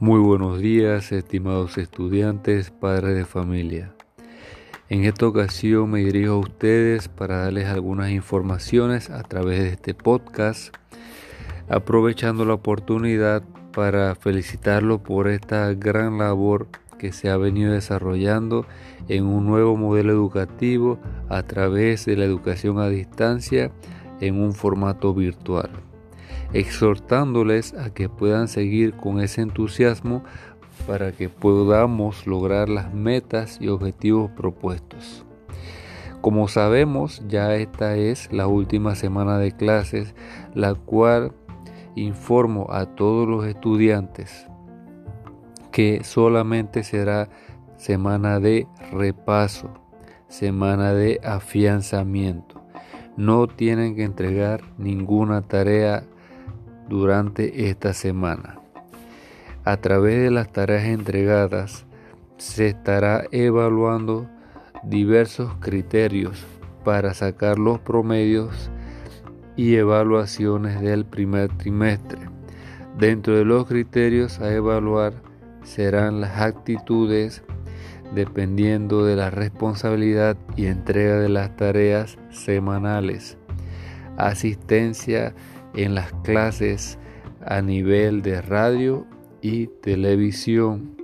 Muy buenos días, estimados estudiantes, padres de familia. En esta ocasión me dirijo a ustedes para darles algunas informaciones a través de este podcast, aprovechando la oportunidad para felicitarlos por esta gran labor que se ha venido desarrollando en un nuevo modelo educativo a través de la educación a distancia en un formato virtual exhortándoles a que puedan seguir con ese entusiasmo para que podamos lograr las metas y objetivos propuestos. Como sabemos, ya esta es la última semana de clases, la cual informo a todos los estudiantes que solamente será semana de repaso, semana de afianzamiento. No tienen que entregar ninguna tarea durante esta semana. A través de las tareas entregadas se estará evaluando diversos criterios para sacar los promedios y evaluaciones del primer trimestre. Dentro de los criterios a evaluar serán las actitudes dependiendo de la responsabilidad y entrega de las tareas semanales, asistencia en las clases a nivel de radio y televisión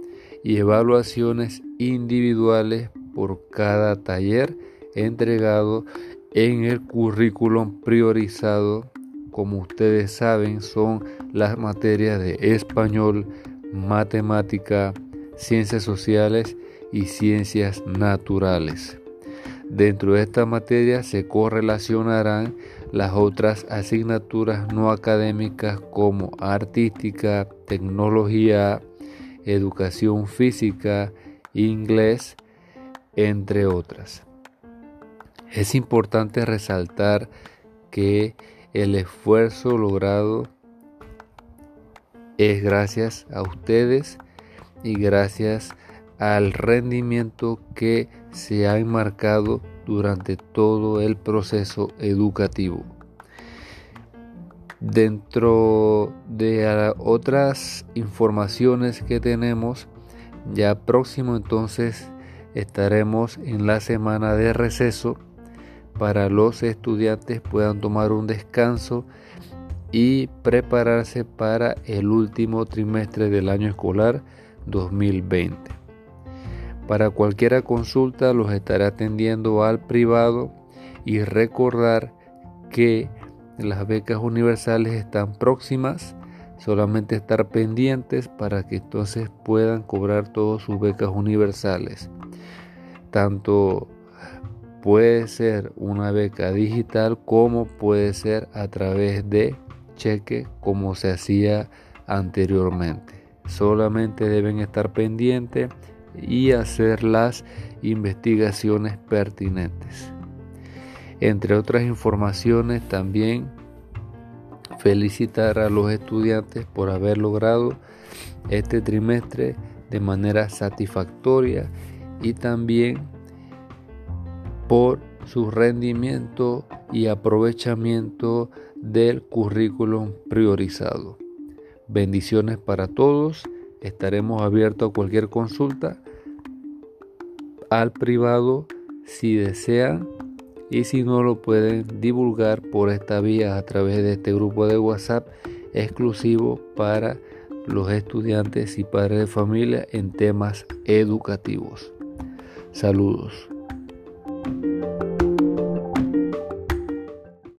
y evaluaciones individuales por cada taller entregado en el currículum priorizado. Como ustedes saben, son las materias de español, matemática, ciencias sociales y ciencias naturales. Dentro de esta materia se correlacionarán las otras asignaturas no académicas como artística, tecnología, educación física, inglés, entre otras. Es importante resaltar que el esfuerzo logrado es gracias a ustedes y gracias al rendimiento que se ha enmarcado durante todo el proceso educativo. Dentro de otras informaciones que tenemos, ya próximo entonces estaremos en la semana de receso para los estudiantes puedan tomar un descanso y prepararse para el último trimestre del año escolar 2020. Para cualquier consulta los estaré atendiendo al privado y recordar que las becas universales están próximas. Solamente estar pendientes para que entonces puedan cobrar todas sus becas universales. Tanto puede ser una beca digital como puede ser a través de cheque como se hacía anteriormente. Solamente deben estar pendientes y hacer las investigaciones pertinentes. Entre otras informaciones también felicitar a los estudiantes por haber logrado este trimestre de manera satisfactoria y también por su rendimiento y aprovechamiento del currículum priorizado. Bendiciones para todos. Estaremos abiertos a cualquier consulta al privado si desean y si no lo pueden divulgar por esta vía a través de este grupo de WhatsApp exclusivo para los estudiantes y padres de familia en temas educativos. Saludos.